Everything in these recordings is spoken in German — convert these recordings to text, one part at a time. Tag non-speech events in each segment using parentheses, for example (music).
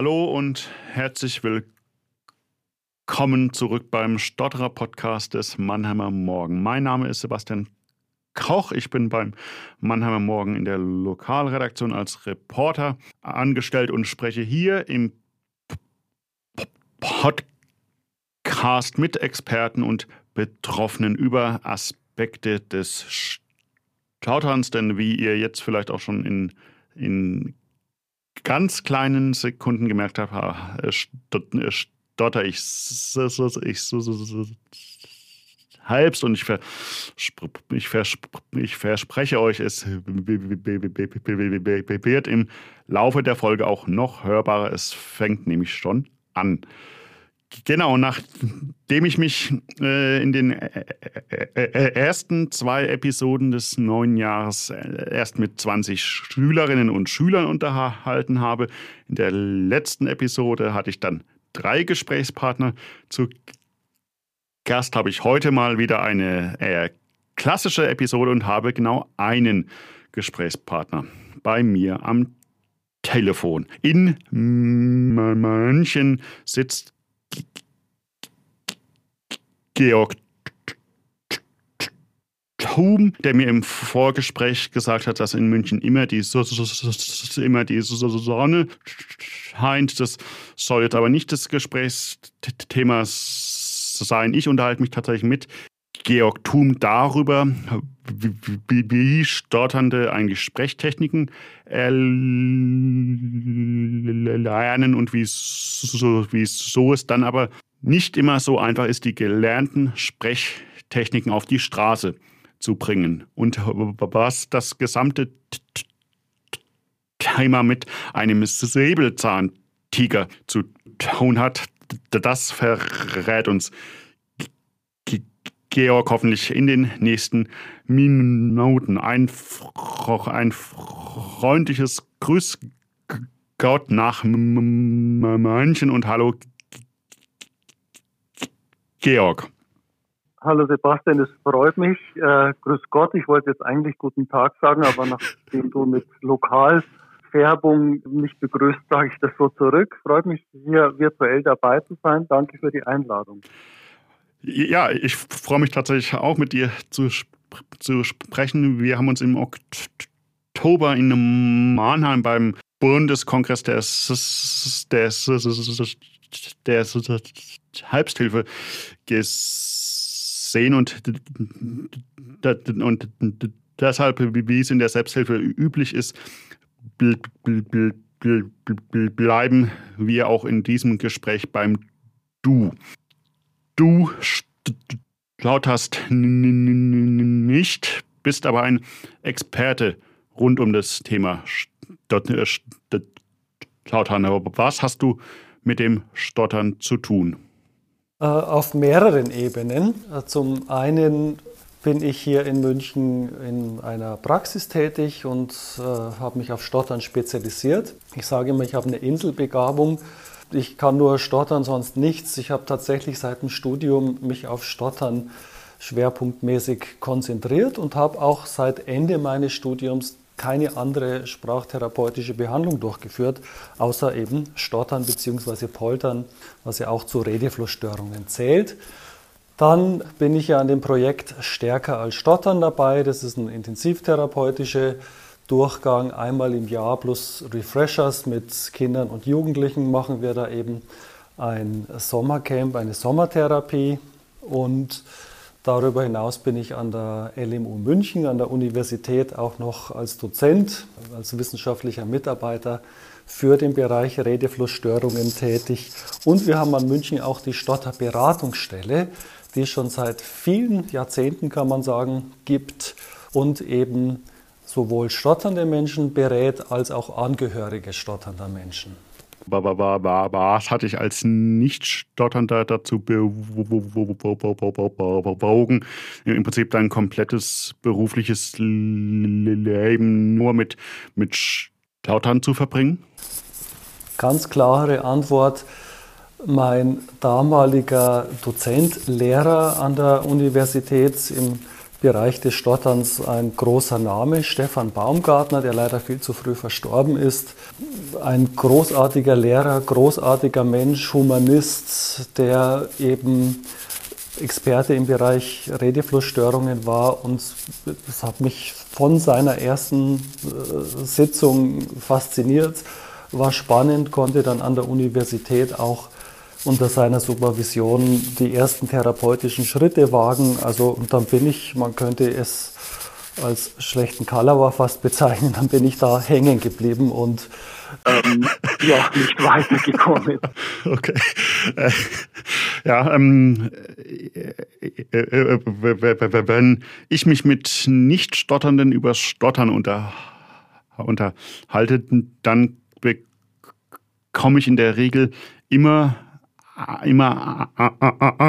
Hallo und herzlich willkommen zurück beim Stotterer Podcast des Mannheimer Morgen. Mein Name ist Sebastian Koch. Ich bin beim Mannheimer Morgen in der Lokalredaktion als Reporter angestellt und spreche hier im Podcast mit Experten und Betroffenen über Aspekte des Stauterns, denn wie ihr jetzt vielleicht auch schon in, in ganz kleinen Sekunden gemerkt habe, äh, stotter ich, halbst und ich, ich verspreche euch, es wird im Laufe der Folge auch noch hörbarer. Es fängt nämlich schon an. Genau, nachdem ich mich äh, in den äh, äh, ersten zwei Episoden des neuen Jahres erst mit 20 Schülerinnen und Schülern unterhalten habe, in der letzten Episode hatte ich dann drei Gesprächspartner. Zu Gast habe ich heute mal wieder eine eher klassische Episode und habe genau einen Gesprächspartner bei mir am Telefon. In München sitzt Georg Thum, der mir im Vorgespräch gesagt hat, dass in München immer die, immer die Sonne scheint. Das soll jetzt aber nicht das Gesprächsthema sein. Ich unterhalte mich tatsächlich mit Georg Thum darüber, wie, stotternde eigentlich Sprechtechniken erlernen und wie so, wie so es dann aber nicht immer so einfach ist, die gelernten Sprechtechniken auf die Straße zu bringen. Und was das gesamte Thema mit einem Säbelzahntiger zu tun hat, das verrät uns Georg hoffentlich in den nächsten Minuten. Ein, ein freundliches Grüß Gott nach München und hallo Georg. Hallo Sebastian, es freut mich. Äh, grüß Gott, ich wollte jetzt eigentlich guten Tag sagen, aber nachdem du mit Lokalfärbung mich begrüßt, sage ich das so zurück. Freut mich, hier virtuell dabei zu sein. Danke für die Einladung. Ja, ich freue mich tatsächlich auch mit dir zu, zu sprechen. Wir haben uns im Oktober in Mannheim beim Bundeskongress der, der, der, Halbsthilfe gesehen und, und deshalb, wie es in der Selbsthilfe üblich ist, bleiben wir auch in diesem Gespräch beim Du. Du lauterst nicht, bist aber ein Experte rund um das Thema Stottern. Aber was hast du mit dem Stottern zu tun? Äh, auf mehreren Ebenen. Äh, zum einen bin ich hier in München in einer Praxis tätig und äh, habe mich auf Stottern spezialisiert. Ich sage immer, ich habe eine Inselbegabung ich kann nur stottern, sonst nichts. Ich habe tatsächlich seit dem Studium mich auf Stottern schwerpunktmäßig konzentriert und habe auch seit Ende meines Studiums keine andere sprachtherapeutische Behandlung durchgeführt, außer eben Stottern bzw. Poltern, was ja auch zu Redeflussstörungen zählt. Dann bin ich ja an dem Projekt Stärker als Stottern dabei. Das ist eine intensivtherapeutische Durchgang einmal im Jahr plus Refreshers mit Kindern und Jugendlichen machen wir da eben ein Sommercamp, eine Sommertherapie und darüber hinaus bin ich an der LMU München, an der Universität auch noch als Dozent, als wissenschaftlicher Mitarbeiter für den Bereich Redeflussstörungen tätig und wir haben an München auch die Stotterberatungsstelle, die es schon seit vielen Jahrzehnten, kann man sagen, gibt und eben sowohl stotternde Menschen berät als auch Angehörige stotternder Menschen. Was hatte ich als Nicht-Stotternder dazu bewogen, im Prinzip dein komplettes berufliches Leben nur mit, mit Stottern zu verbringen? Ganz klare Antwort. Mein damaliger Dozent, Lehrer an der Universität im Bereich des Stotterns ein großer Name, Stefan Baumgartner, der leider viel zu früh verstorben ist. Ein großartiger Lehrer, großartiger Mensch, Humanist, der eben Experte im Bereich Redeflussstörungen war und es hat mich von seiner ersten äh, Sitzung fasziniert, war spannend, konnte dann an der Universität auch unter seiner Supervision die ersten therapeutischen Schritte wagen. Also und dann bin ich, man könnte es als schlechten Kalauer fast bezeichnen, dann bin ich da hängen geblieben und ähm, (laughs) ja, nicht weitergekommen. (laughs) Okay. Äh, ja, ähm, äh, äh, wenn ich mich mit Nicht-Stotternden über Stottern unter, unterhalte, dann bekomme ich in der Regel immer immer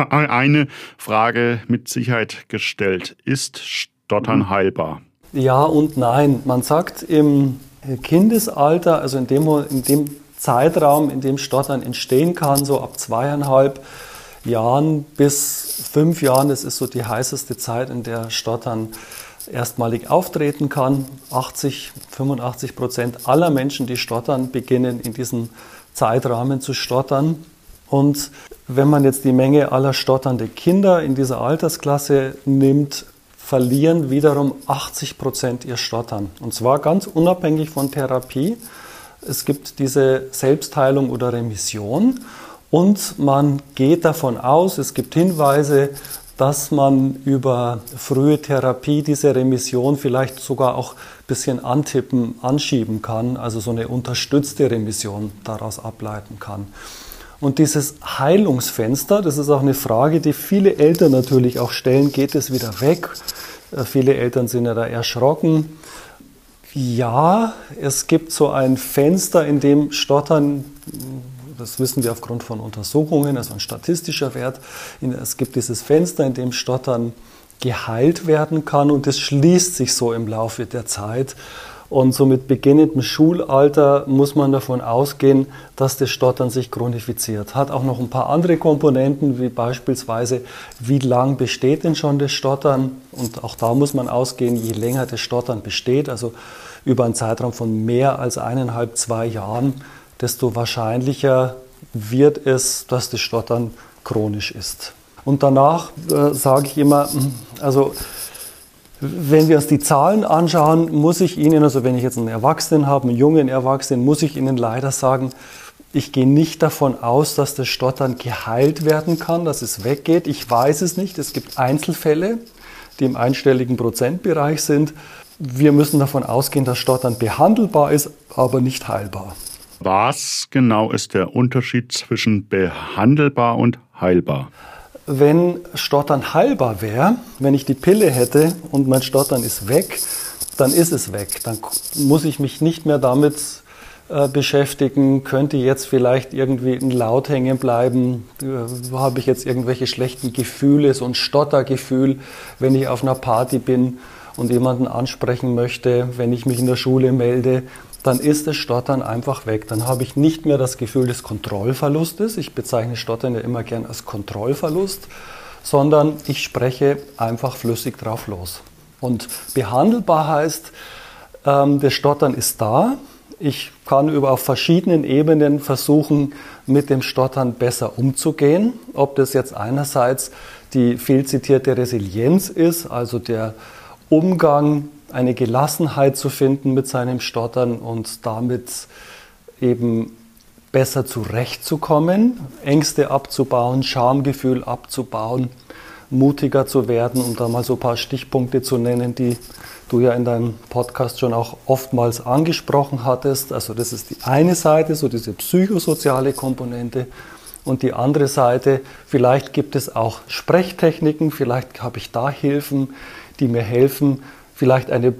eine Frage mit Sicherheit gestellt. Ist Stottern heilbar? Ja und nein. Man sagt im Kindesalter, also in dem, in dem Zeitraum, in dem Stottern entstehen kann, so ab zweieinhalb Jahren bis fünf Jahren, das ist so die heißeste Zeit, in der Stottern erstmalig auftreten kann. 80, 85 Prozent aller Menschen, die stottern, beginnen in diesem Zeitrahmen zu stottern. Und wenn man jetzt die Menge aller stotternde Kinder in dieser Altersklasse nimmt, verlieren wiederum 80 Prozent ihr Stottern. Und zwar ganz unabhängig von Therapie. Es gibt diese Selbstheilung oder Remission und man geht davon aus, es gibt Hinweise, dass man über frühe Therapie diese Remission vielleicht sogar auch ein bisschen antippen, anschieben kann, also so eine unterstützte Remission daraus ableiten kann. Und dieses Heilungsfenster, das ist auch eine Frage, die viele Eltern natürlich auch stellen, geht es wieder weg? Äh, viele Eltern sind ja da erschrocken. Ja, es gibt so ein Fenster, in dem Stottern, das wissen wir aufgrund von Untersuchungen, also ein statistischer Wert, es gibt dieses Fenster, in dem Stottern geheilt werden kann und es schließt sich so im Laufe der Zeit. Und so mit beginnendem Schulalter muss man davon ausgehen, dass das Stottern sich chronifiziert. Hat auch noch ein paar andere Komponenten, wie beispielsweise, wie lang besteht denn schon das Stottern? Und auch da muss man ausgehen, je länger das Stottern besteht, also über einen Zeitraum von mehr als eineinhalb, zwei Jahren, desto wahrscheinlicher wird es, dass das Stottern chronisch ist. Und danach äh, sage ich immer, hm, also wenn wir uns die Zahlen anschauen, muss ich Ihnen, also wenn ich jetzt einen Erwachsenen habe, einen jungen Erwachsenen, muss ich Ihnen leider sagen, ich gehe nicht davon aus, dass das Stottern geheilt werden kann, dass es weggeht. Ich weiß es nicht. Es gibt Einzelfälle, die im einstelligen Prozentbereich sind. Wir müssen davon ausgehen, dass Stottern behandelbar ist, aber nicht heilbar. Was genau ist der Unterschied zwischen behandelbar und heilbar? Wenn Stottern heilbar wäre, wenn ich die Pille hätte und mein Stottern ist weg, dann ist es weg. Dann muss ich mich nicht mehr damit äh, beschäftigen, könnte jetzt vielleicht irgendwie ein Laut hängen bleiben, äh, habe ich jetzt irgendwelche schlechten Gefühle, so ein Stottergefühl, wenn ich auf einer Party bin und jemanden ansprechen möchte, wenn ich mich in der Schule melde, dann ist das Stottern einfach weg. Dann habe ich nicht mehr das Gefühl des Kontrollverlustes. Ich bezeichne Stottern ja immer gern als Kontrollverlust, sondern ich spreche einfach flüssig drauf los. Und behandelbar heißt, ähm, das Stottern ist da. Ich kann über auf verschiedenen Ebenen versuchen, mit dem Stottern besser umzugehen. Ob das jetzt einerseits die viel zitierte Resilienz ist, also der Umgang eine Gelassenheit zu finden mit seinem Stottern und damit eben besser zurechtzukommen, Ängste abzubauen, Schamgefühl abzubauen, mutiger zu werden, um da mal so ein paar Stichpunkte zu nennen, die du ja in deinem Podcast schon auch oftmals angesprochen hattest. Also das ist die eine Seite, so diese psychosoziale Komponente. Und die andere Seite, vielleicht gibt es auch Sprechtechniken, vielleicht habe ich da Hilfen, die mir helfen, vielleicht eine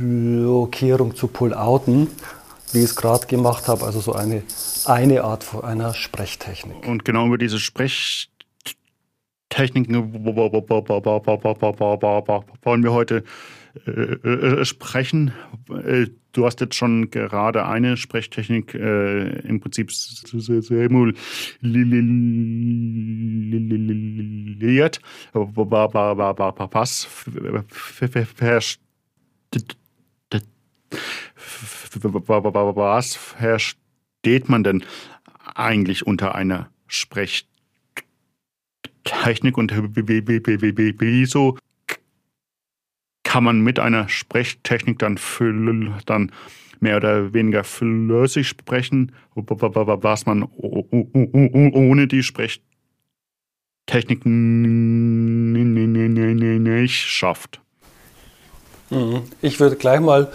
Blockierung zu Pull-Outen, wie ich es gerade gemacht habe, also so eine, eine Art von einer Sprechtechnik. Und genau über diese Sprechtechniken wollen wir heute äh, sprechen. Du hast jetzt schon gerade eine Sprechtechnik äh, im Prinzip verliert, was was versteht man denn eigentlich unter einer Sprechtechnik und wieso kann man mit einer Sprechtechnik dann, dann mehr oder weniger flüssig sprechen, was man ohne die Sprechtechnik nicht schafft. Mhm. Ich würde gleich mal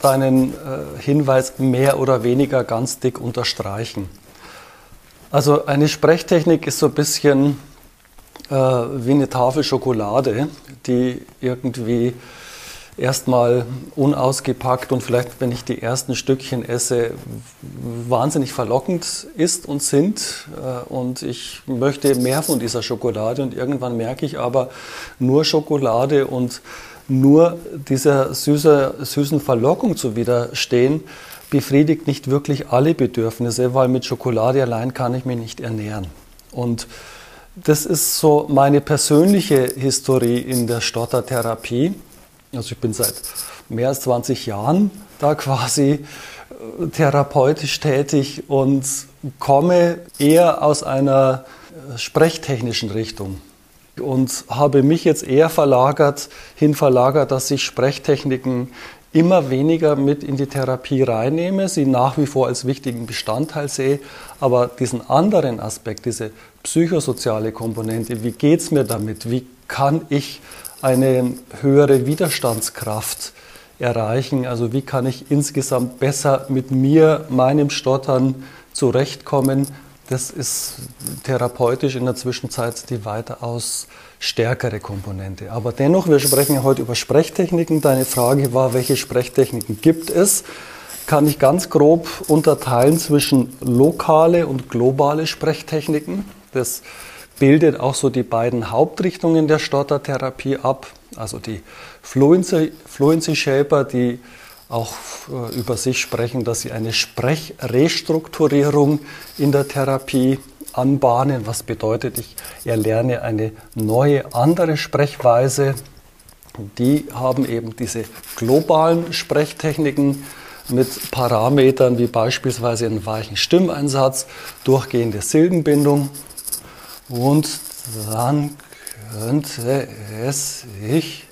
deinen äh, Hinweis mehr oder weniger ganz dick unterstreichen. Also eine Sprechtechnik ist so ein bisschen äh, wie eine Tafel Schokolade, die irgendwie erstmal unausgepackt und vielleicht, wenn ich die ersten Stückchen esse, wahnsinnig verlockend ist und sind. Äh, und ich möchte mehr von dieser Schokolade und irgendwann merke ich aber nur Schokolade und nur dieser süße, süßen Verlockung zu widerstehen, befriedigt nicht wirklich alle Bedürfnisse, weil mit Schokolade allein kann ich mich nicht ernähren. Und das ist so meine persönliche Historie in der Stottertherapie. Also ich bin seit mehr als 20 Jahren da quasi äh, therapeutisch tätig und komme eher aus einer äh, sprechtechnischen Richtung und habe mich jetzt eher verlagert, hin verlagert, dass ich Sprechtechniken immer weniger mit in die Therapie reinnehme, sie nach wie vor als wichtigen Bestandteil sehe, aber diesen anderen Aspekt, diese psychosoziale Komponente, wie geht es mir damit, wie kann ich eine höhere Widerstandskraft erreichen, also wie kann ich insgesamt besser mit mir, meinem Stottern zurechtkommen, das ist therapeutisch in der Zwischenzeit die weitaus stärkere Komponente. Aber dennoch, wir sprechen heute über Sprechtechniken. Deine Frage war, welche Sprechtechniken gibt es? Kann ich ganz grob unterteilen zwischen lokale und globale Sprechtechniken. Das bildet auch so die beiden Hauptrichtungen der Stottertherapie ab. Also die Fluency, Fluency Shaper, die auch äh, über sich sprechen, dass sie eine Sprechrestrukturierung in der Therapie anbahnen. Was bedeutet, ich erlerne eine neue, andere Sprechweise. Die haben eben diese globalen Sprechtechniken mit Parametern wie beispielsweise einen weichen Stimmeinsatz, durchgehende Silbenbindung. Und dann könnte es sich,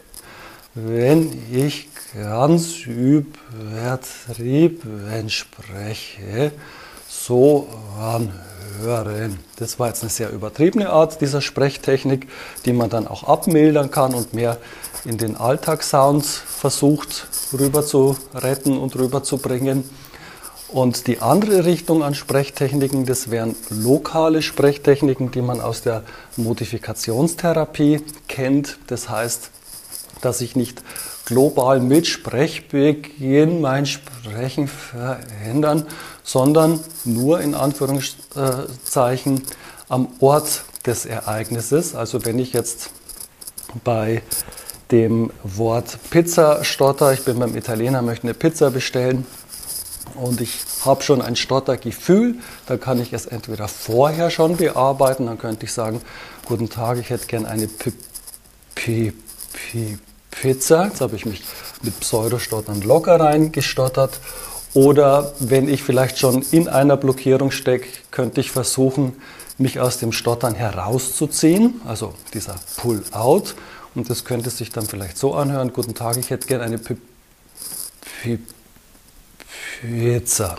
wenn ich ganz übertrieben spreche, so anhören. Das war jetzt eine sehr übertriebene Art dieser Sprechtechnik, die man dann auch abmildern kann und mehr in den Alltagssounds versucht rüber zu retten und rüber zu bringen. Und die andere Richtung an Sprechtechniken, das wären lokale Sprechtechniken, die man aus der Modifikationstherapie kennt. Das heißt, dass ich nicht global mit Sprechbeginn mein Sprechen verändern, sondern nur in Anführungszeichen am Ort des Ereignisses. Also wenn ich jetzt bei dem Wort Pizza stotter, ich bin beim Italiener, möchte eine Pizza bestellen und ich habe schon ein Stottergefühl, dann kann ich es entweder vorher schon bearbeiten, dann könnte ich sagen, guten Tag, ich hätte gern eine P Pizza. Jetzt habe ich mich mit Pseudostottern locker reingestottert. Oder wenn ich vielleicht schon in einer Blockierung stecke, könnte ich versuchen, mich aus dem Stottern herauszuziehen, also dieser Pull-out. Und das könnte sich dann vielleicht so anhören, guten Tag, ich hätte gerne eine P P Pizza.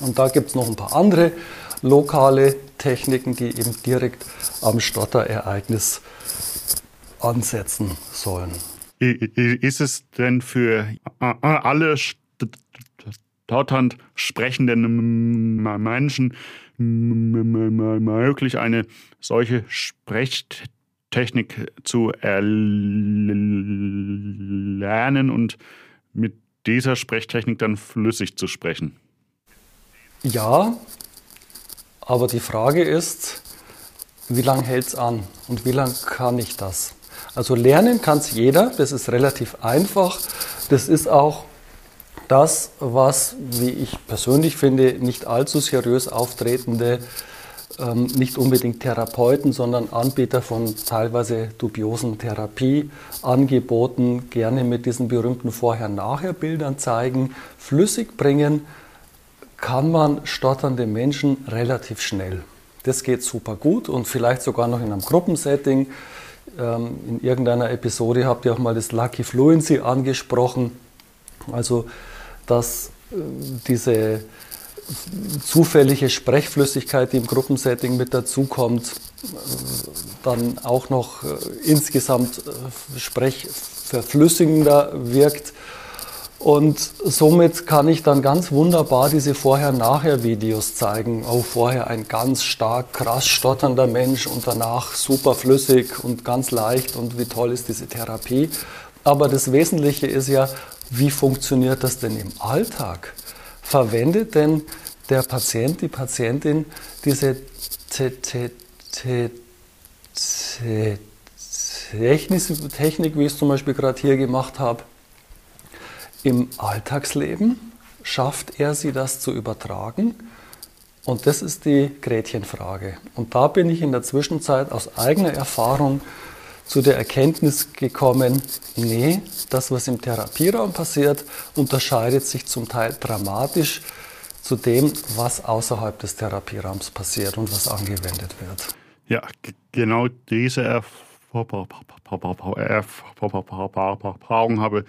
Und da gibt es noch ein paar andere lokale Techniken, die eben direkt am Stotterereignis ansetzen sollen. Ist es denn für alle stotternd sprechenden Menschen möglich, eine solche Sprechtechnik zu erlernen und mit dieser Sprechtechnik dann flüssig zu sprechen? Ja, aber die Frage ist, wie lange hält es an und wie lange kann ich das? Also lernen kann es jeder, das ist relativ einfach. Das ist auch das, was, wie ich persönlich finde, nicht allzu seriös auftretende ähm, nicht unbedingt Therapeuten, sondern Anbieter von teilweise dubiosen Therapieangeboten gerne mit diesen berühmten Vorher-Nachher-Bildern zeigen, flüssig bringen, kann man stotternde Menschen relativ schnell. Das geht super gut und vielleicht sogar noch in einem Gruppensetting. Ähm, in irgendeiner Episode habt ihr auch mal das Lucky Fluency angesprochen. Also, dass äh, diese zufällige Sprechflüssigkeit, die im Gruppensetting mit dazukommt, dann auch noch äh, insgesamt äh, sprechverflüssigender wirkt. Und somit kann ich dann ganz wunderbar diese Vorher-Nachher-Videos zeigen. Auch vorher ein ganz stark, krass stotternder Mensch und danach super flüssig und ganz leicht und wie toll ist diese Therapie. Aber das Wesentliche ist ja, wie funktioniert das denn im Alltag? verwendet denn der Patient, die Patientin diese Technik, wie ich es zum Beispiel gerade hier gemacht habe, im Alltagsleben? Schafft er sie das zu übertragen? Und das ist die Gretchenfrage. Und da bin ich in der Zwischenzeit aus eigener Erfahrung zu der Erkenntnis gekommen, nee, das, was im Therapieraum passiert, unterscheidet sich zum Teil dramatisch zu dem, was außerhalb des Therapieraums passiert und was angewendet wird. Ja, genau diese Erfahrung habe ich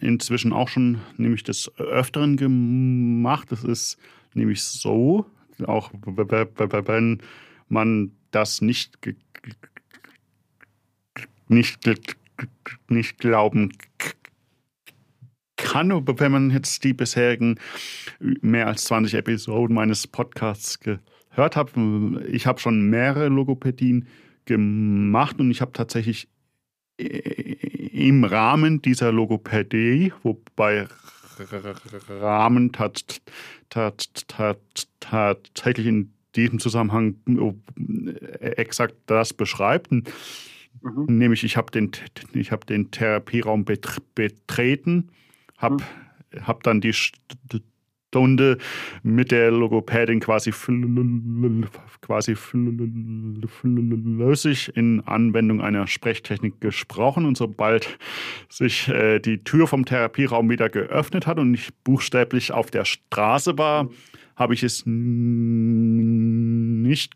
inzwischen auch schon nämlich des Öfteren gemacht. Es ist nämlich so, auch wenn man das nicht nicht, nicht glauben kann, wenn man jetzt die bisherigen mehr als 20 Episoden meines Podcasts gehört hat. Ich habe schon mehrere Logopädien gemacht und ich habe tatsächlich im Rahmen dieser Logopädie, wobei Rahmen tatsächlich in diesem Zusammenhang exakt das beschreibt. Mhm. Nämlich, ich habe den, hab den Therapieraum betreten, habe mhm. hab dann die Stunde mit der Logopädin quasi, quasi flüssig in Anwendung einer Sprechtechnik gesprochen. Und sobald sich äh, die Tür vom Therapieraum wieder geöffnet hat und ich buchstäblich auf der Straße war, habe ich es nicht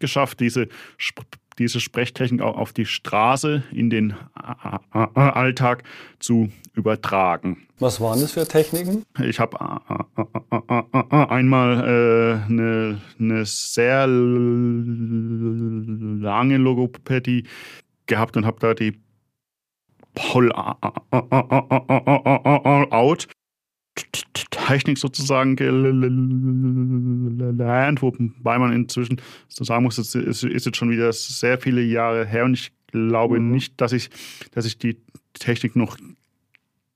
geschafft, diese Sp diese Sprechtechnik auch auf die Straße, in den Alltag zu übertragen. Was waren das für Techniken? Ich habe einmal äh, eine, eine sehr lange Logopädie gehabt und habe da die Pull-out Technik sozusagen gelernt, wobei man inzwischen so sagen muss, es ist, jetzt schon wieder sehr viele Jahre her und ich glaube mhm. nicht, dass ich, dass ich die Technik noch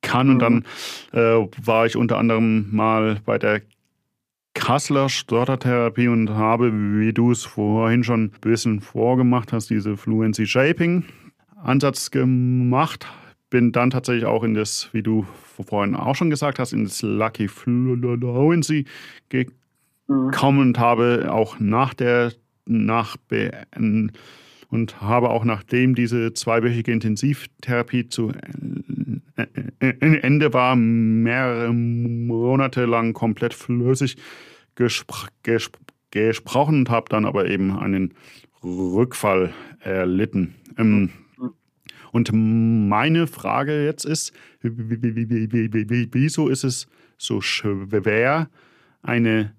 kann. Und dann mhm. äh, war ich unter anderem mal bei der Kasseler Stottertherapie und habe, wie du es vorhin schon ein bisschen vorgemacht hast, diese Fluency Shaping Ansatz gemacht, bin dann tatsächlich auch in das, wie du vorhin auch schon gesagt hast, in das Lucky Fluency gekommen und habe auch nach der nach und habe auch nachdem diese zweiwöchige Intensivtherapie zu Ende war, mehrere Monate lang komplett flüssig gespr gespr gesprochen und habe dann aber eben einen Rückfall erlitten. Ähm, und meine Frage jetzt ist, wieso ist es so schwer, eine,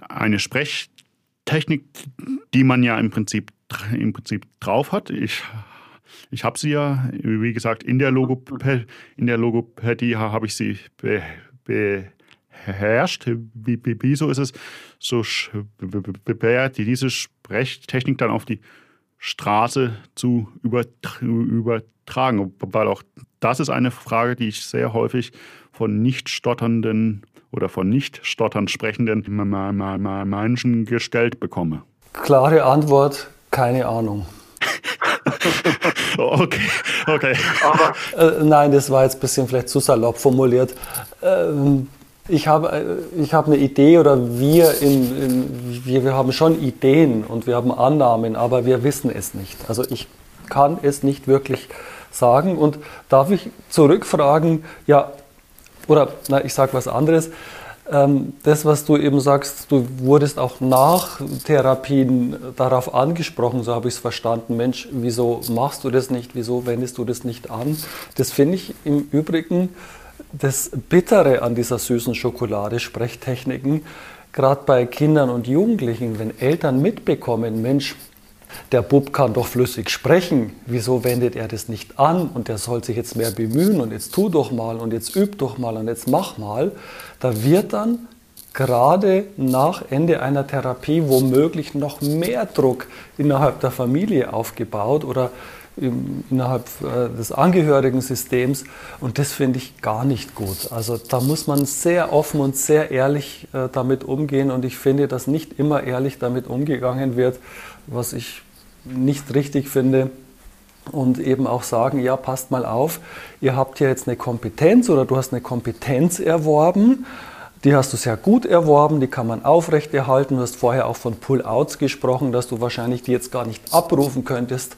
eine Sprechtechnik, die man ja im Prinzip, im Prinzip drauf hat, ich ich habe sie ja, wie gesagt, in der, Logopädie, in der Logopädie habe ich sie beherrscht. Wieso ist es so schwer, diese Sprechtechnik dann auf die Straße zu übertragen. Weil auch das ist eine Frage, die ich sehr häufig von nicht stotternden oder von nicht stottern sprechenden Menschen gestellt bekomme. Klare Antwort, keine Ahnung. (laughs) okay, okay. Aber, äh, nein, das war jetzt ein bisschen vielleicht zu salopp formuliert. Ähm, Ich habe, äh, ich habe eine Idee oder wir, in, in, wir, wir haben schon Ideen und wir haben Annahmen, aber wir wissen es nicht. Also ich kann es nicht wirklich sagen. Und darf ich zurückfragen, ja, oder na, ich sage was anderes. Ähm, das, was du eben sagst, du wurdest auch nach Therapien darauf angesprochen, so habe ich es verstanden. Mensch, wieso machst du das nicht? Wieso wendest du das nicht an? Das finde ich im Übrigen das Bittere an dieser süßen Schokolade, Sprechtechniken, gerade bei Kindern und Jugendlichen, wenn Eltern mitbekommen, Mensch, der Bub kann doch flüssig sprechen, wieso wendet er das nicht an? Und der soll sich jetzt mehr bemühen und jetzt tu doch mal und jetzt üb doch mal und jetzt mach mal, da wird dann gerade nach Ende einer Therapie womöglich noch mehr Druck innerhalb der Familie aufgebaut oder innerhalb äh, des Angehörigen-Systems und das finde ich gar nicht gut. Also da muss man sehr offen und sehr ehrlich äh, damit umgehen und ich finde, dass nicht immer ehrlich damit umgegangen wird, was ich nicht richtig finde und eben auch sagen, ja, passt mal auf, ihr habt ja jetzt eine Kompetenz oder du hast eine Kompetenz erworben, die hast du sehr gut erworben, die kann man aufrechterhalten. Du hast vorher auch von Pull-outs gesprochen, dass du wahrscheinlich die jetzt gar nicht abrufen könntest.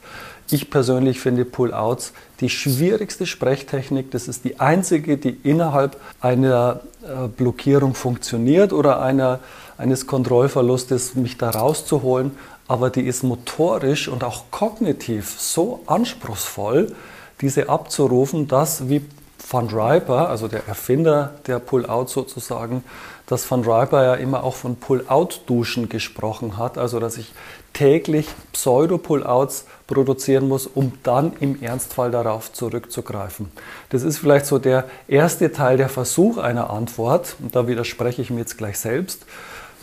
Ich persönlich finde Pull-outs die schwierigste Sprechtechnik. Das ist die einzige, die innerhalb einer äh, Blockierung funktioniert oder einer, eines Kontrollverlustes, mich da rauszuholen aber die ist motorisch und auch kognitiv so anspruchsvoll, diese abzurufen, dass wie Van Riper, also der Erfinder der Pull-out sozusagen, dass Van Riper ja immer auch von Pull-out-Duschen gesprochen hat, also dass ich täglich Pseudo-Pull-outs produzieren muss, um dann im Ernstfall darauf zurückzugreifen. Das ist vielleicht so der erste Teil der Versuch einer Antwort, und da widerspreche ich mir jetzt gleich selbst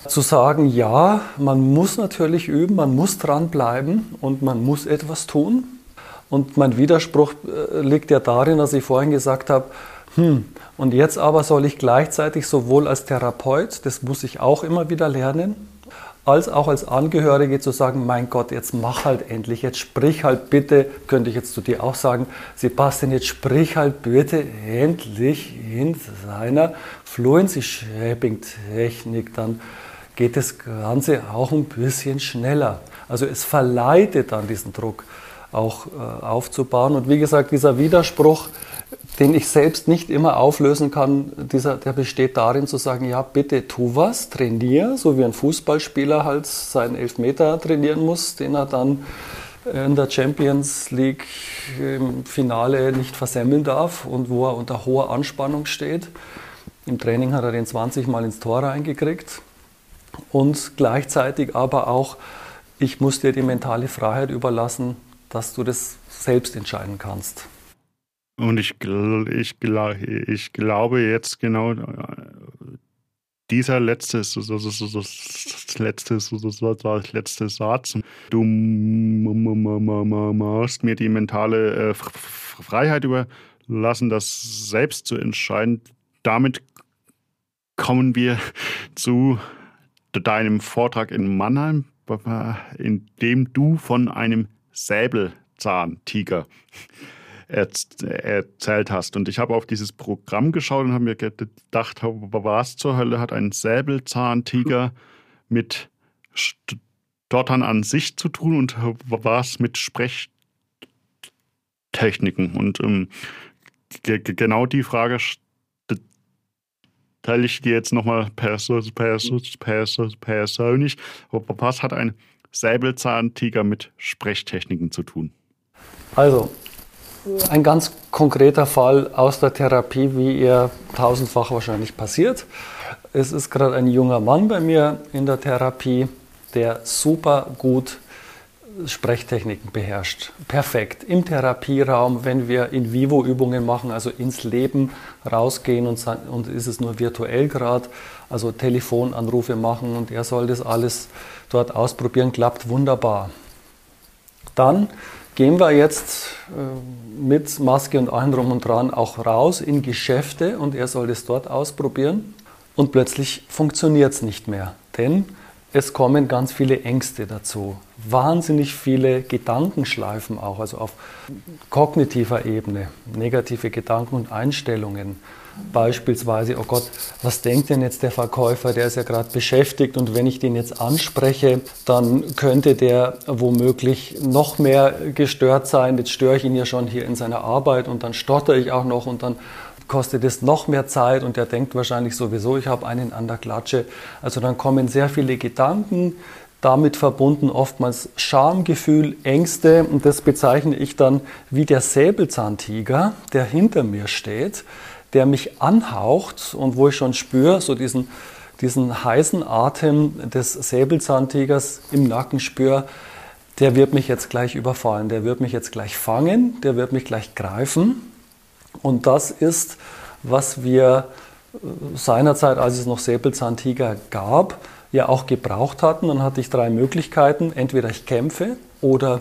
zu sagen, ja, man muss natürlich üben, man muss dranbleiben und man muss etwas tun. Und mein Widerspruch äh, liegt ja darin, dass ich vorhin gesagt habe, hm, und jetzt aber soll ich gleichzeitig sowohl als Therapeut, das muss ich auch immer wieder lernen, als auch als Angehörige zu sagen, mein Gott, jetzt mach halt endlich, jetzt sprich halt bitte, könnte ich jetzt zu dir auch sagen, Sebastian, jetzt sprich halt bitte endlich in seiner Fluency Shaping Technik dann geht das Ganze auch ein bisschen schneller. Also es verleitet dann diesen Druck auch äh, aufzubauen. Und wie gesagt, dieser Widerspruch, den ich selbst nicht immer auflösen kann, dieser, der besteht darin zu sagen, ja, bitte tu was, trainier, so wie ein Fußballspieler halt seinen Elfmeter trainieren muss, den er dann in der Champions League im Finale nicht versemmeln darf und wo er unter hoher Anspannung steht. Im Training hat er den 20 Mal ins Tor reingekriegt und gleichzeitig aber auch, ich muss dir die mentale Freiheit überlassen, dass du das selbst entscheiden kannst. Und ich, ich, ich glaube jetzt genau, dieser letzte, letzte, letzte Satz, du musst mir die mentale Freiheit überlassen, das selbst zu entscheiden. Damit kommen wir zu deinem Vortrag in Mannheim, in dem du von einem Säbelzahntiger erzählt hast. Und ich habe auf dieses Programm geschaut und habe mir gedacht, was zur Hölle hat ein Säbelzahntiger mit Stottern an sich zu tun und was mit Sprechtechniken? Und ähm, genau die Frage teile ich dir jetzt nochmal persönlich. Was hat ein Säbelzahntiger mit Sprechtechniken zu tun? Also, ein ganz konkreter Fall aus der Therapie, wie er tausendfach wahrscheinlich passiert. Es ist gerade ein junger Mann bei mir in der Therapie, der super gut Sprechtechniken beherrscht. Perfekt. Im Therapieraum, wenn wir in vivo Übungen machen, also ins Leben rausgehen und, und ist es nur virtuell gerade, also Telefonanrufe machen und er soll das alles dort ausprobieren, klappt wunderbar. Dann gehen wir jetzt äh, mit Maske und allem drum und dran auch raus in Geschäfte und er soll das dort ausprobieren und plötzlich funktioniert es nicht mehr. Denn es kommen ganz viele Ängste dazu, wahnsinnig viele Gedankenschleifen auch, also auf kognitiver Ebene, negative Gedanken und Einstellungen. Beispielsweise, oh Gott, was denkt denn jetzt der Verkäufer, der ist ja gerade beschäftigt und wenn ich den jetzt anspreche, dann könnte der womöglich noch mehr gestört sein. Jetzt störe ich ihn ja schon hier in seiner Arbeit und dann stotter ich auch noch und dann kostet es noch mehr Zeit und der denkt wahrscheinlich sowieso, ich habe einen an der Klatsche. Also dann kommen sehr viele Gedanken, damit verbunden oftmals Schamgefühl, Ängste und das bezeichne ich dann wie der Säbelzahntiger, der hinter mir steht, der mich anhaucht und wo ich schon spüre, so diesen, diesen heißen Atem des Säbelzahntigers im Nacken spüre, der wird mich jetzt gleich überfallen, der wird mich jetzt gleich fangen, der wird mich gleich greifen. Und das ist, was wir äh, seinerzeit, als es noch Säbelzahntiger gab, ja auch gebraucht hatten. Dann hatte ich drei Möglichkeiten. Entweder ich kämpfe oder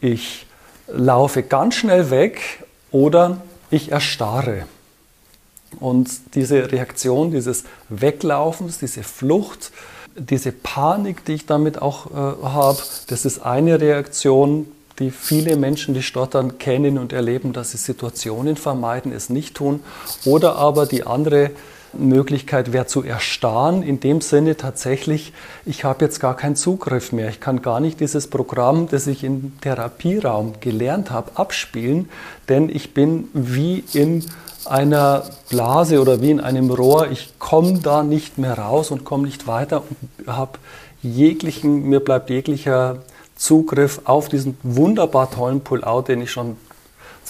ich laufe ganz schnell weg oder ich erstarre. Und diese Reaktion dieses Weglaufens, diese Flucht, diese Panik, die ich damit auch äh, habe, das ist eine Reaktion, die viele Menschen, die stottern, kennen und erleben, dass sie Situationen vermeiden, es nicht tun. Oder aber die andere Möglichkeit wäre zu erstarren, in dem Sinne tatsächlich, ich habe jetzt gar keinen Zugriff mehr. Ich kann gar nicht dieses Programm, das ich im Therapieraum gelernt habe, abspielen, denn ich bin wie in einer Blase oder wie in einem Rohr. Ich komme da nicht mehr raus und komme nicht weiter und habe jeglichen, mir bleibt jeglicher Zugriff auf diesen wunderbar tollen Pull-out, den ich schon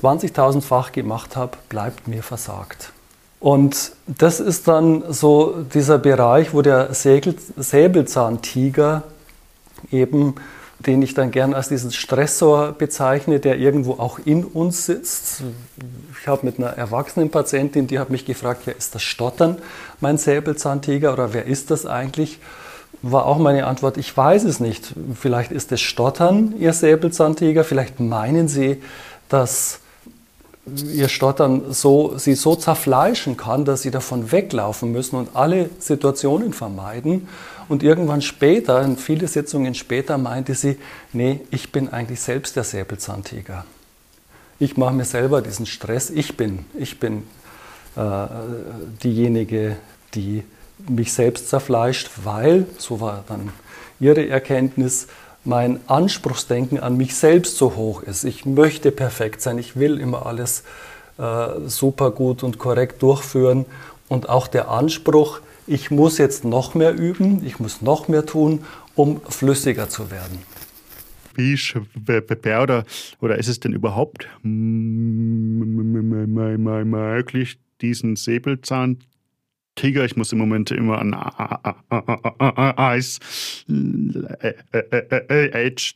20.000-fach gemacht habe, bleibt mir versagt. Und das ist dann so dieser Bereich, wo der Säbelzahntiger eben, den ich dann gern als diesen Stressor bezeichne, der irgendwo auch in uns sitzt. Habe mit einer erwachsenen Patientin, die hat mich gefragt, ja, ist das Stottern mein Säbelzahntiger oder wer ist das eigentlich? war auch meine Antwort, ich weiß es nicht. Vielleicht ist es Stottern, Ihr Säbelzahntiger, vielleicht meinen Sie, dass Ihr Stottern so, Sie so zerfleischen kann, dass Sie davon weglaufen müssen und alle Situationen vermeiden. Und irgendwann später, viele Sitzungen später, meinte sie, nee, ich bin eigentlich selbst der Säbelzahntiger. Ich mache mir selber diesen Stress, ich bin, ich bin äh, diejenige, die mich selbst zerfleischt, weil, so war dann ihre Erkenntnis, mein Anspruchsdenken an mich selbst so hoch ist. Ich möchte perfekt sein, ich will immer alles äh, super gut und korrekt durchführen. Und auch der Anspruch, ich muss jetzt noch mehr üben, ich muss noch mehr tun, um flüssiger zu werden. Schwer oder, oder ist es denn überhaupt möglich, diesen Säbelzahn Tiger. Ich muss im Moment immer an Ice Age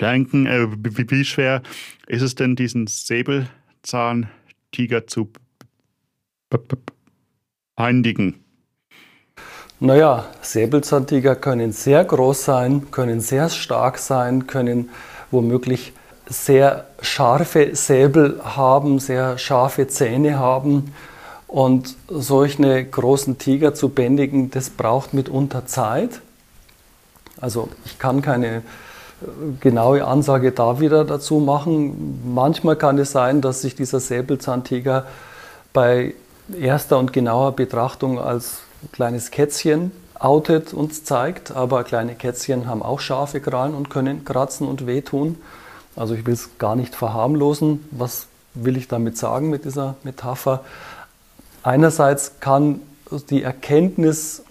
denken. Wie schwer ist es denn, diesen Säbelzahntiger zu bändigen? Naja, Säbelzahntiger können sehr groß sein, können sehr stark sein, können womöglich sehr scharfe Säbel haben, sehr scharfe Zähne haben und solche großen Tiger zu bändigen, das braucht mitunter Zeit. Also ich kann keine äh, genaue Ansage da wieder dazu machen. Manchmal kann es sein, dass sich dieser Säbelzahntiger bei erster und genauer Betrachtung als kleines Kätzchen outet und zeigt, aber kleine Kätzchen haben auch scharfe Krallen und können kratzen und wehtun. Also ich will es gar nicht verharmlosen. Was will ich damit sagen mit dieser Metapher? Einerseits kann die Erkenntnis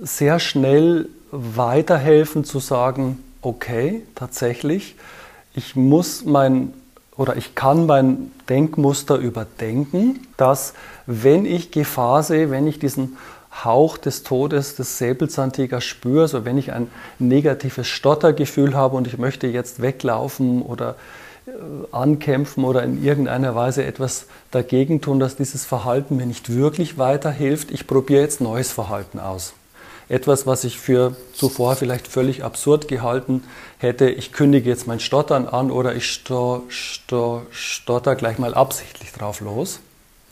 sehr schnell weiterhelfen zu sagen, okay, tatsächlich, ich muss mein oder ich kann mein Denkmuster überdenken, dass wenn ich Gefahr sehe, wenn ich diesen Hauch des Todes des Säbelzahntigers spüre, so wenn ich ein negatives Stottergefühl habe und ich möchte jetzt weglaufen oder äh, ankämpfen oder in irgendeiner Weise etwas dagegen tun, dass dieses Verhalten mir nicht wirklich weiterhilft. Ich probiere jetzt neues Verhalten aus. Etwas, was ich für zuvor vielleicht völlig absurd gehalten hätte, ich kündige jetzt mein Stottern an oder ich sto, sto, stotter gleich mal absichtlich drauf los.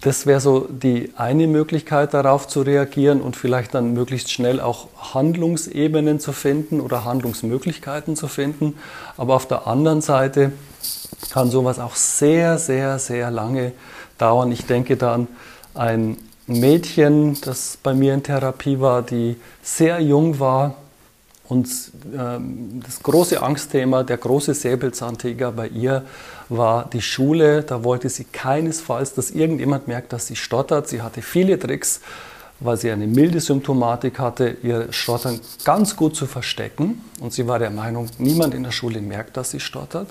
das wäre so die eine Möglichkeit, darauf zu reagieren und vielleicht dann möglichst schnell auch Handlungsebenen zu finden oder Handlungsmöglichkeiten zu finden. Aber auf der anderen Seite kann sowas auch sehr, sehr, sehr lange dauern. Ich denke da an Mädchen, das bei mir in Therapie war, die sehr jung war und ähm, das große Angstthema, der große Säbelzahntiger bei ihr war die Schule. Da wollte sie keinesfalls, dass irgendjemand merkt, dass sie stottert. Sie hatte viele Tricks, weil sie eine milde Symptomatik hatte, ihr Stottern ganz gut zu verstecken. Und sie war der Meinung, niemand in der Schule merkt, dass sie stottert.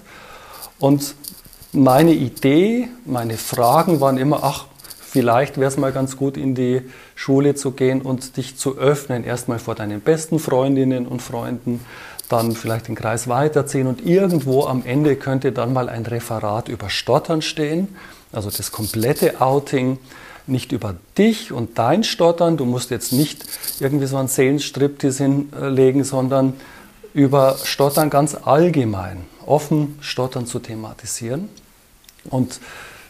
Und meine Idee, meine Fragen waren immer, ach, vielleicht wäre es mal ganz gut, in die Schule zu gehen und dich zu öffnen, erstmal vor deinen besten Freundinnen und Freunden, dann vielleicht den Kreis weiterziehen und irgendwo am Ende könnte dann mal ein Referat über Stottern stehen, also das komplette Outing, nicht über dich und dein Stottern, du musst jetzt nicht irgendwie so einen Seelenstriptease hinlegen, sondern über Stottern ganz allgemein, offen Stottern zu thematisieren. Und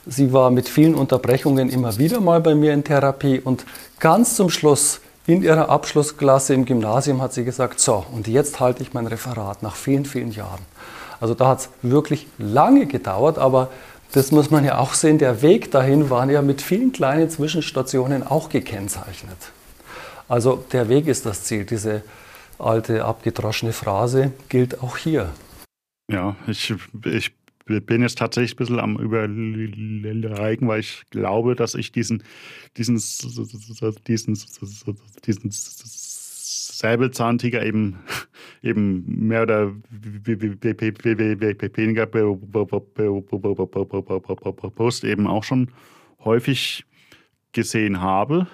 Sie war mit vielen Unterbrechungen immer wieder mal bei mir in Therapie und ganz zum Schluss in ihrer Abschlussklasse im Gymnasium hat sie gesagt, so, und jetzt halte ich mein Referat nach vielen, vielen Jahren. Also da hat es wirklich lange gedauert, aber das muss man ja auch sehen, der Weg dahin war ja mit vielen kleinen Zwischenstationen auch gekennzeichnet. Also der Weg ist das Ziel. Diese alte abgedroschene Phrase gilt auch hier. Ja, ich, ich bin jetzt tatsächlich ein bisschen am Überlegen, weil ich glaube, dass ich diesen, diesen, diesen, diesen Säbelzahntiger eben, eben mehr oder weniger bewusst eben auch schon häufig gesehen habe.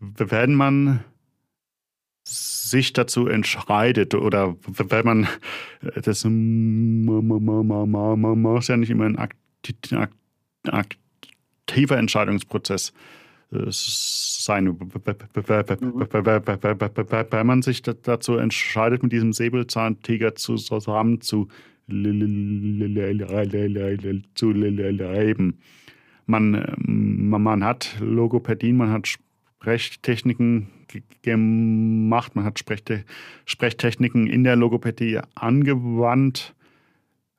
Wenn man sich dazu entscheidet oder wenn man das muss ja nicht immer ein aktiver Entscheidungsprozess sein. Wenn man sich dazu entscheidet, mit diesem Säbelzahntiger zusammen zu zu leben. Man, man hat Logopädien, man hat Sprechtechniken gemacht, man hat Sprechte Sprechtechniken in der Logopädie angewandt,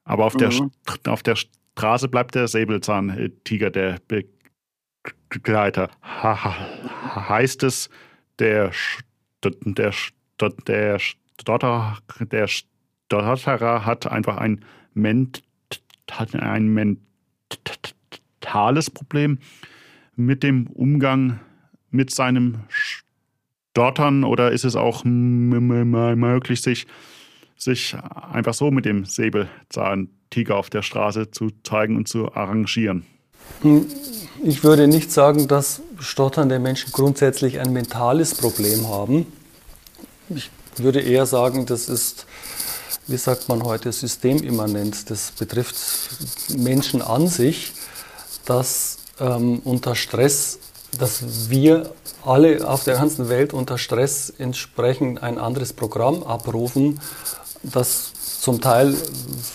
aber auf, mhm. der, auf der Straße bleibt der Säbelzahntiger der Begleiter. Ha, heißt es, der, der, der, Stotterer, der Stotterer hat einfach ein, Ment, ein mentales Problem mit dem Umgang mit seinem Stottern oder ist es auch möglich, sich, sich einfach so mit dem Säbelzahntiger auf der Straße zu zeigen und zu arrangieren? Hm, ich würde nicht sagen, dass stotternde Menschen grundsätzlich ein mentales Problem haben. Ich würde eher sagen, das ist, wie sagt man heute, systemimmanent. Das betrifft Menschen an sich, dass ähm, unter Stress dass wir alle auf der ganzen Welt unter Stress entsprechend ein anderes Programm abrufen, das zum Teil,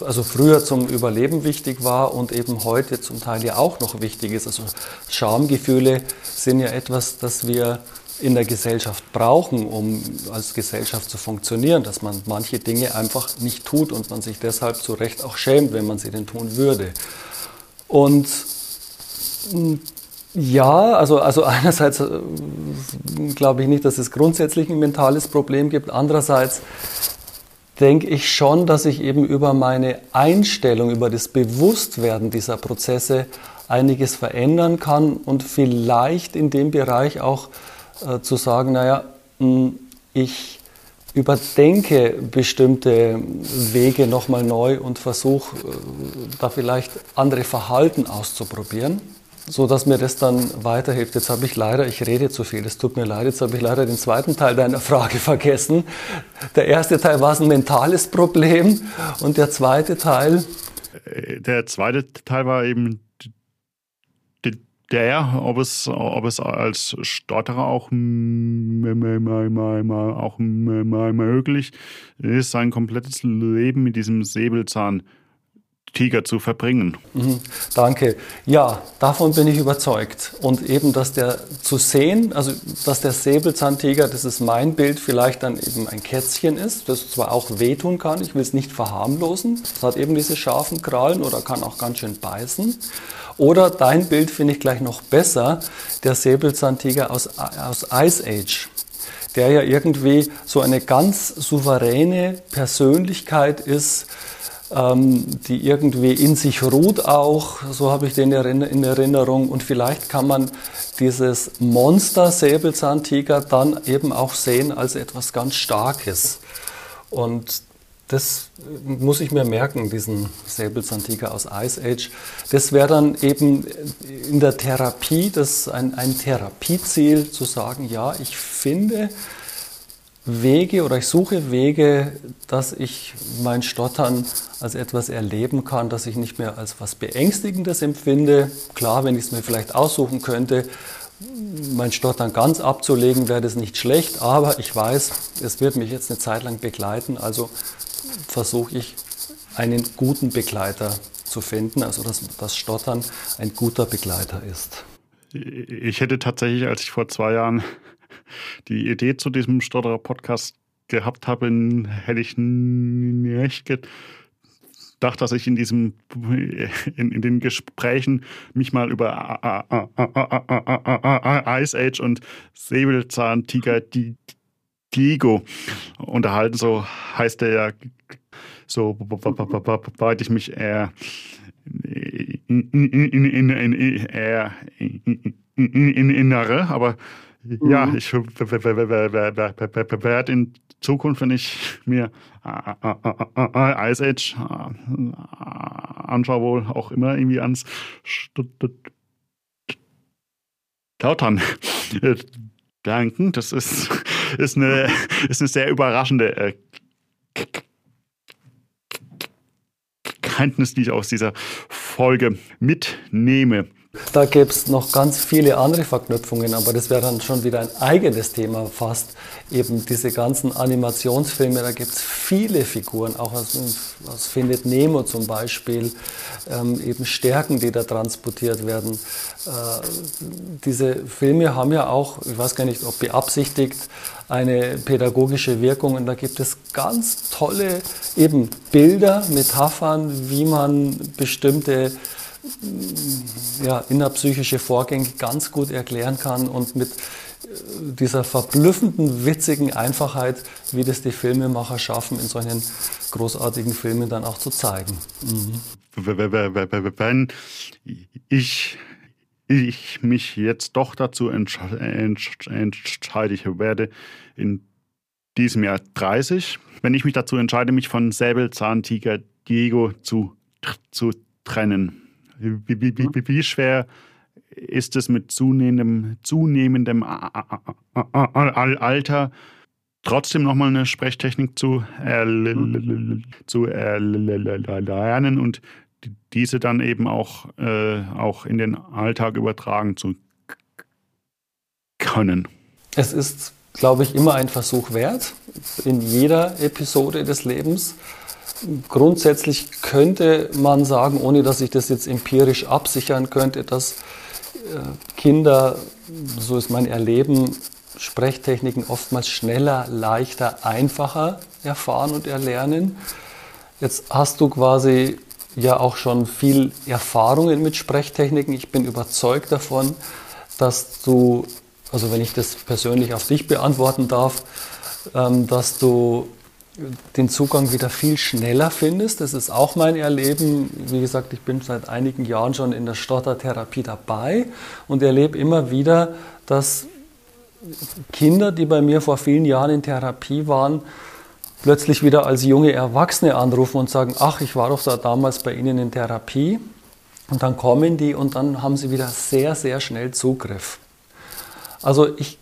also früher zum Überleben wichtig war und eben heute zum Teil ja auch noch wichtig ist. Also Schamgefühle sind ja etwas, das wir in der Gesellschaft brauchen, um als Gesellschaft zu funktionieren, dass man manche Dinge einfach nicht tut und man sich deshalb zu Recht auch schämt, wenn man sie denn tun würde. Und ja, also, also (laughs) einerseits äh, glaube ich nicht, dass es grundsätzlich ein mentales Problem gibt. Andererseits denke ich schon, dass ich eben über meine Einstellung, über das Bewusstwerden dieser Prozesse einiges verändern kann und vielleicht in dem Bereich auch äh, zu sagen, naja, hm, ich überdenke bestimmte Wege nochmal neu und versuche äh, da vielleicht andere Verhalten auszuprobieren so dass mir das dann weiterhilft. Jetzt habe ich leider, ich rede zu viel, es tut mir leid, jetzt habe ich leider den zweiten Teil deiner Frage (laughs) vergessen. Der erste Teil war ein mentales Problem und der zweite Teil. Der zweite Teil war eben der, ob es, ob es als Stotterer auch, auch möglich ist, sein komplettes Leben mit diesem Säbelzahn Tiger zu verbringen. Mhm, danke. Ja, davon bin ich überzeugt. Und eben, dass der zu sehen, also dass der Säbelzahntiger, das ist mein Bild, vielleicht dann eben ein Kätzchen ist, das zwar auch wehtun kann, ich will es nicht verharmlosen, es hat eben diese scharfen Krallen oder kann auch ganz schön beißen. Oder dein Bild finde ich gleich noch besser, der Säbelzahntiger aus, aus Ice Age der ja irgendwie so eine ganz souveräne Persönlichkeit ist, ähm, die irgendwie in sich ruht auch, so habe ich den in Erinnerung. Und vielleicht kann man dieses Monster Säbelzahntiger dann eben auch sehen als etwas ganz Starkes. Und das muss ich mir merken, diesen Säbelzahntiger aus Ice Age. Das wäre dann eben in der Therapie, das ein, ein Therapieziel, zu sagen, ja, ich finde, Wege oder ich suche Wege, dass ich mein Stottern als etwas erleben kann, dass ich nicht mehr als was Beängstigendes empfinde. Klar, wenn ich es mir vielleicht aussuchen könnte, mein Stottern ganz abzulegen, wäre das nicht schlecht, aber ich weiß, es wird mich jetzt eine Zeit lang begleiten, also versuche ich einen guten Begleiter zu finden, also dass das Stottern ein guter Begleiter ist. Ich hätte tatsächlich, als ich vor zwei Jahren die Idee zu diesem Stotterer-Podcast gehabt habe, hätte ich nicht gedacht, dass ich in diesem in, in den Gesprächen mich mal über Ice Age und Säbelzahntiger Diego unterhalten. So heißt er ja, so weit ich mich eher in, in, in, in, innere, aber Mhm. Ja, ich werde in Zukunft, wenn ich mir Ice Age anschaue, wohl auch immer irgendwie ans Tautern denken. Das ist, ist, eine, ist eine sehr überraschende Kenntnis, die ich aus dieser Folge mitnehme. Da gäbe es noch ganz viele andere Verknüpfungen, aber das wäre dann schon wieder ein eigenes Thema fast. Eben diese ganzen Animationsfilme, da gibt es viele Figuren, auch aus, aus, Findet Nemo zum Beispiel, ähm, eben Stärken, die da transportiert werden. Äh, diese Filme haben ja auch, ich weiß gar nicht, ob beabsichtigt, eine pädagogische Wirkung und da gibt es ganz tolle eben Bilder, Metaphern, wie man bestimmte ja, innerpsychische Vorgänge ganz gut erklären kann und mit äh, dieser verblüffenden, witzigen Einfachheit, wie das die Filmemacher schaffen, in solchen großartigen Filmen dann auch zu zeigen. Mhm. Wenn ich, ich mich jetzt doch dazu entscheide, ich werde in diesem Jahr 30, wenn ich mich dazu entscheide, mich von Säbelzahntiger Diego zu, zu trennen, wie, wie, wie, wie schwer ist es mit zunehmendem, zunehmendem Alter trotzdem nochmal eine Sprechtechnik zu, zu erlernen und diese dann eben auch, äh, auch in den Alltag übertragen zu können. Es ist, glaube ich, immer ein Versuch wert, in jeder Episode des Lebens Grundsätzlich könnte man sagen, ohne dass ich das jetzt empirisch absichern könnte, dass äh, Kinder, so ist mein Erleben, Sprechtechniken oftmals schneller, leichter, einfacher erfahren und erlernen. Jetzt hast du quasi ja auch schon viel Erfahrungen mit Sprechtechniken. Ich bin überzeugt davon, dass du, also wenn ich das persönlich auf dich beantworten darf, ähm, dass du den Zugang wieder viel schneller findest. Das ist auch mein Erleben. Wie gesagt, ich bin seit einigen Jahren schon in der Stottertherapie dabei und erlebe immer wieder, dass Kinder, die bei mir vor vielen Jahren in Therapie waren, plötzlich wieder als junge Erwachsene anrufen und sagen, ach, ich war doch da damals bei Ihnen in Therapie. Und dann kommen die und dann haben sie wieder sehr, sehr schnell Zugriff. Also ich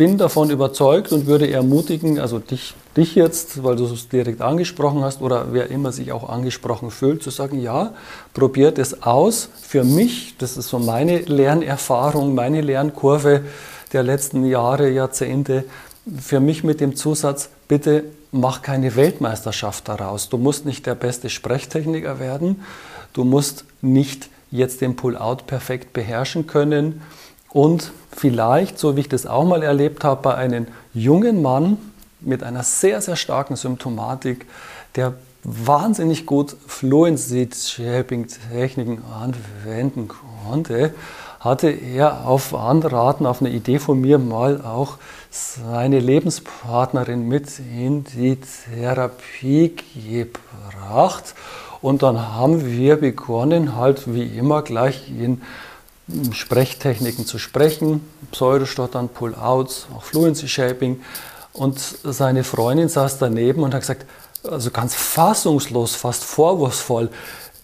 bin davon überzeugt und würde ermutigen, also dich, dich jetzt, weil du es direkt angesprochen hast oder wer immer sich auch angesprochen fühlt, zu sagen, ja, probiert es aus. Für mich, das ist so meine Lernerfahrung, meine Lernkurve der letzten Jahre, Jahrzehnte, für mich mit dem Zusatz, bitte mach keine Weltmeisterschaft daraus. Du musst nicht der beste Sprechtechniker werden. Du musst nicht jetzt den Pull-out perfekt beherrschen können. Und vielleicht, so wie ich das auch mal erlebt habe, bei einem jungen Mann mit einer sehr, sehr starken Symptomatik, der wahnsinnig gut Fluency-Shaping-Techniken anwenden konnte, hatte er auf Anraten, auf eine Idee von mir mal auch seine Lebenspartnerin mit in die Therapie gebracht. Und dann haben wir begonnen, halt wie immer gleich in Sprechtechniken zu sprechen, Pseudostottern, Pull-Outs, auch Fluency Shaping. Und seine Freundin saß daneben und hat gesagt, also ganz fassungslos, fast vorwurfsvoll,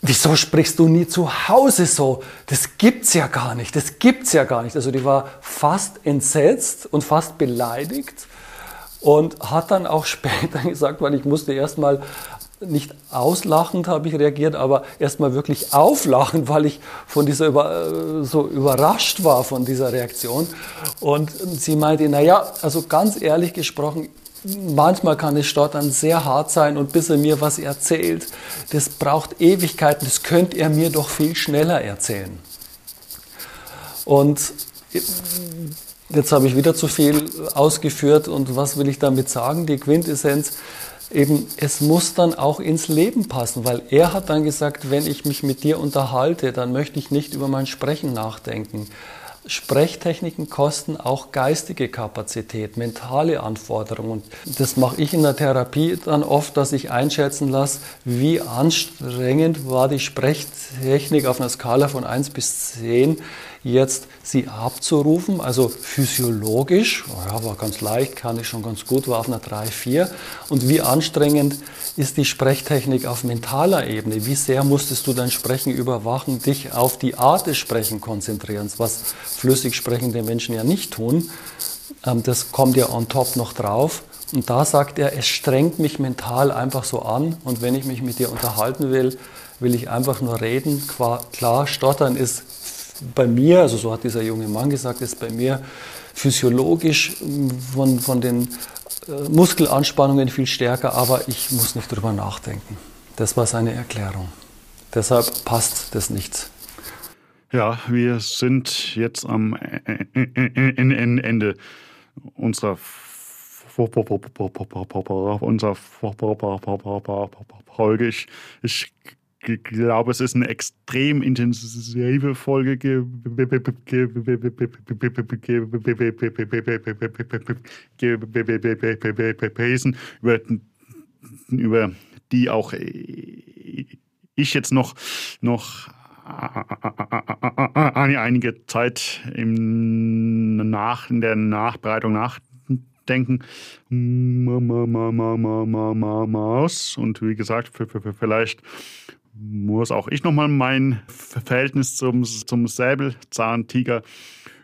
wieso sprichst du nie zu Hause so? Das gibt's ja gar nicht, das gibt's ja gar nicht. Also die war fast entsetzt und fast beleidigt und hat dann auch (laughs) später gesagt, weil ich musste erstmal nicht auslachend habe ich reagiert, aber erstmal wirklich auflachend, weil ich von dieser über, so überrascht war von dieser Reaktion. Und sie meinte, naja, also ganz ehrlich gesprochen, manchmal kann das Stottern sehr hart sein und bis er mir was erzählt, das braucht Ewigkeiten, das könnt ihr mir doch viel schneller erzählen. Und jetzt habe ich wieder zu viel ausgeführt und was will ich damit sagen? Die Quintessenz, eben, es muss dann auch ins Leben passen, weil er hat dann gesagt, wenn ich mich mit dir unterhalte, dann möchte ich nicht über mein Sprechen nachdenken. Sprechtechniken kosten auch geistige Kapazität, mentale Anforderungen. Das mache ich in der Therapie dann oft, dass ich einschätzen lasse, wie anstrengend war die Sprechtechnik auf einer Skala von 1 bis 10 jetzt sie abzurufen, also physiologisch, ja, war ganz leicht, kann ich schon ganz gut, war auf einer 3, 4. Und wie anstrengend ist die Sprechtechnik auf mentaler Ebene? Wie sehr musstest du dein Sprechen überwachen, dich auf die Art des Sprechens konzentrieren, was flüssig sprechende Menschen ja nicht tun. Ähm, das kommt ja on top noch drauf. Und da sagt er, es strengt mich mental einfach so an. Und wenn ich mich mit dir unterhalten will, will ich einfach nur reden. Klar, Stottern ist bei mir, also so hat dieser junge Mann gesagt, ist bei mir physiologisch von, von den äh, Muskelanspannungen viel stärker, aber ich muss nicht drüber nachdenken. Das war seine Erklärung. Deshalb passt das nicht. Ja, wir sind jetzt am Ende unserer unserer Folge. Ich, ich glaube, es ist eine extrem intensive Folge gewesen, über, über die auch ich jetzt noch, noch einige Zeit im Nach, in der Nachbereitung nachdenken muss. Und wie gesagt, vielleicht muss auch ich nochmal mein Verhältnis zum, zum Säbelzahntiger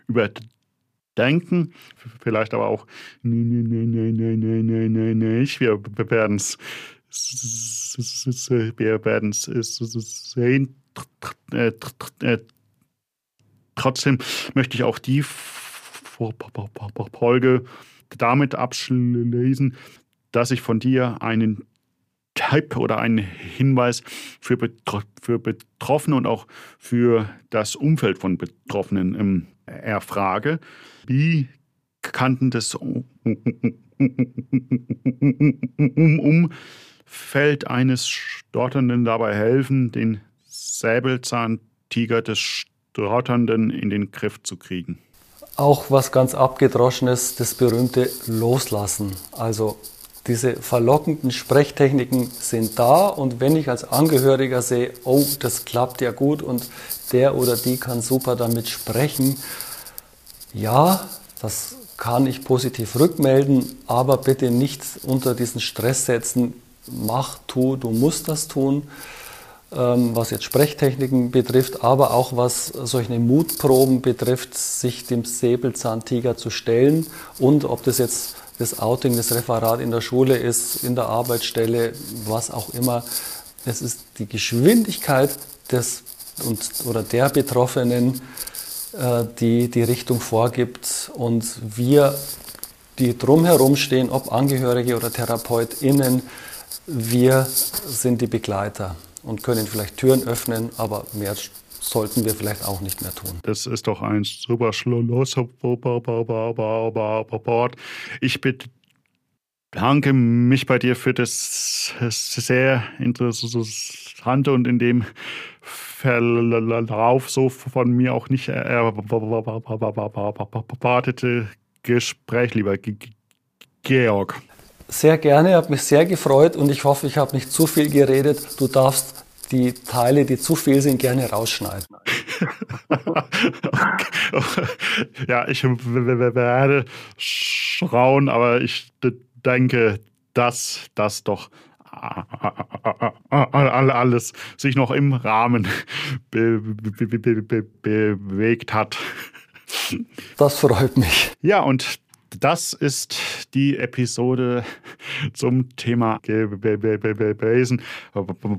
überdenken. Vielleicht aber auch nicht. Wir werden es wir werden es sehen. Trotzdem möchte ich auch die Folge damit abschließen, dass ich von dir einen Tipp oder einen Hinweis für, Betro für Betroffene und auch für das Umfeld von Betroffenen ähm, erfrage. Wie kannten das Umfeld eines Stotternden dabei helfen, den Säbelzahntiger des Stotternden in den Griff zu kriegen? Auch was ganz abgedroschenes, das berühmte Loslassen. Also diese verlockenden Sprechtechniken sind da und wenn ich als Angehöriger sehe, oh, das klappt ja gut und der oder die kann super damit sprechen, ja, das kann ich positiv rückmelden, aber bitte nicht unter diesen Stress setzen, mach, tu, du musst das tun, ähm, was jetzt Sprechtechniken betrifft, aber auch was solche Mutproben betrifft, sich dem Säbelzahntiger zu stellen und ob das jetzt das Outing, das Referat in der Schule ist, in der Arbeitsstelle, was auch immer. Es ist die Geschwindigkeit des und, oder der Betroffenen, äh, die die Richtung vorgibt. Und wir die drumherum stehen, ob Angehörige oder TherapeutInnen, wir sind die Begleiter und können vielleicht Türen öffnen, aber mehr sollten wir vielleicht auch nicht mehr tun. Das ist doch ein super Schlusswort. Ich bedanke mich bei dir für das sehr interessante und in dem Verlauf so von mir auch nicht erwartete Gespräch, lieber Georg. Sehr gerne, hat mich sehr gefreut und ich hoffe, ich habe nicht zu viel geredet. Du darfst die Teile, die zu viel sind, gerne rausschneiden. (laughs) ja, ich werde schauen, aber ich denke, dass das doch alles sich noch im Rahmen bewegt hat. Das freut mich. Ja, und das ist die Episode zum Thema gewesen,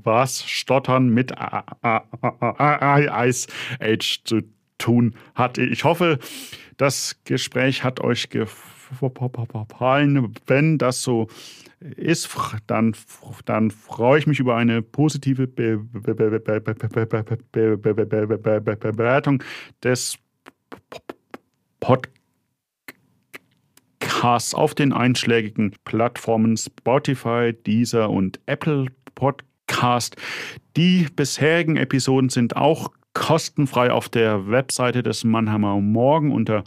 was Stottern mit Ice Age zu tun hat. Ich hoffe, das Gespräch hat euch gefallen. Wenn das so ist, dann, dann freue ich mich über eine positive Bewertung des Podcasts Podcasts auf den einschlägigen Plattformen Spotify, Deezer und Apple Podcast. Die bisherigen Episoden sind auch kostenfrei auf der Webseite des Mannheimer Morgen unter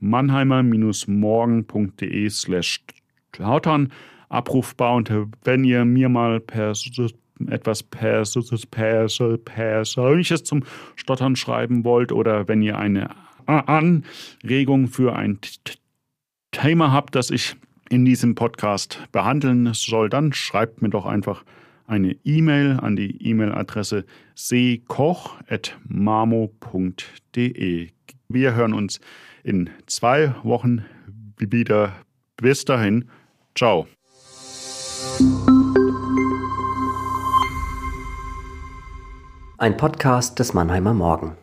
mannheimer-morgen.de slash abrufbar. Und wenn ihr mir mal per etwas Persönliches zum Stottern schreiben wollt oder wenn ihr eine Anregung für ein Thema habt, das ich in diesem Podcast behandeln soll, dann schreibt mir doch einfach eine E-Mail an die E-Mail-Adresse seekoch.mamo.de. Wir hören uns in zwei Wochen wieder. Bis dahin, ciao. Ein Podcast des Mannheimer Morgen.